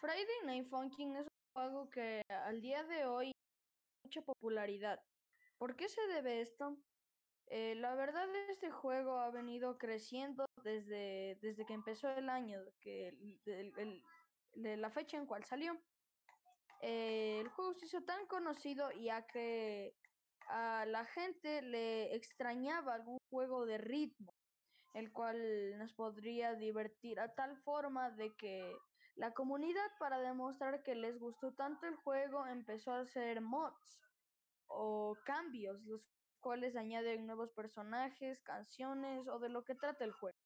Friday Night Funkin' es un juego que al día de hoy tiene mucha popularidad. ¿Por qué se debe esto? Eh, la verdad este juego ha venido creciendo desde, desde que empezó el año, que la fecha en cual salió. Eh, el juego se hizo tan conocido ya que a la gente le extrañaba algún juego de ritmo, el cual nos podría divertir a tal forma de que la comunidad, para demostrar que les gustó tanto el juego, empezó a hacer mods o cambios, los cuales añaden nuevos personajes, canciones o de lo que trata el juego.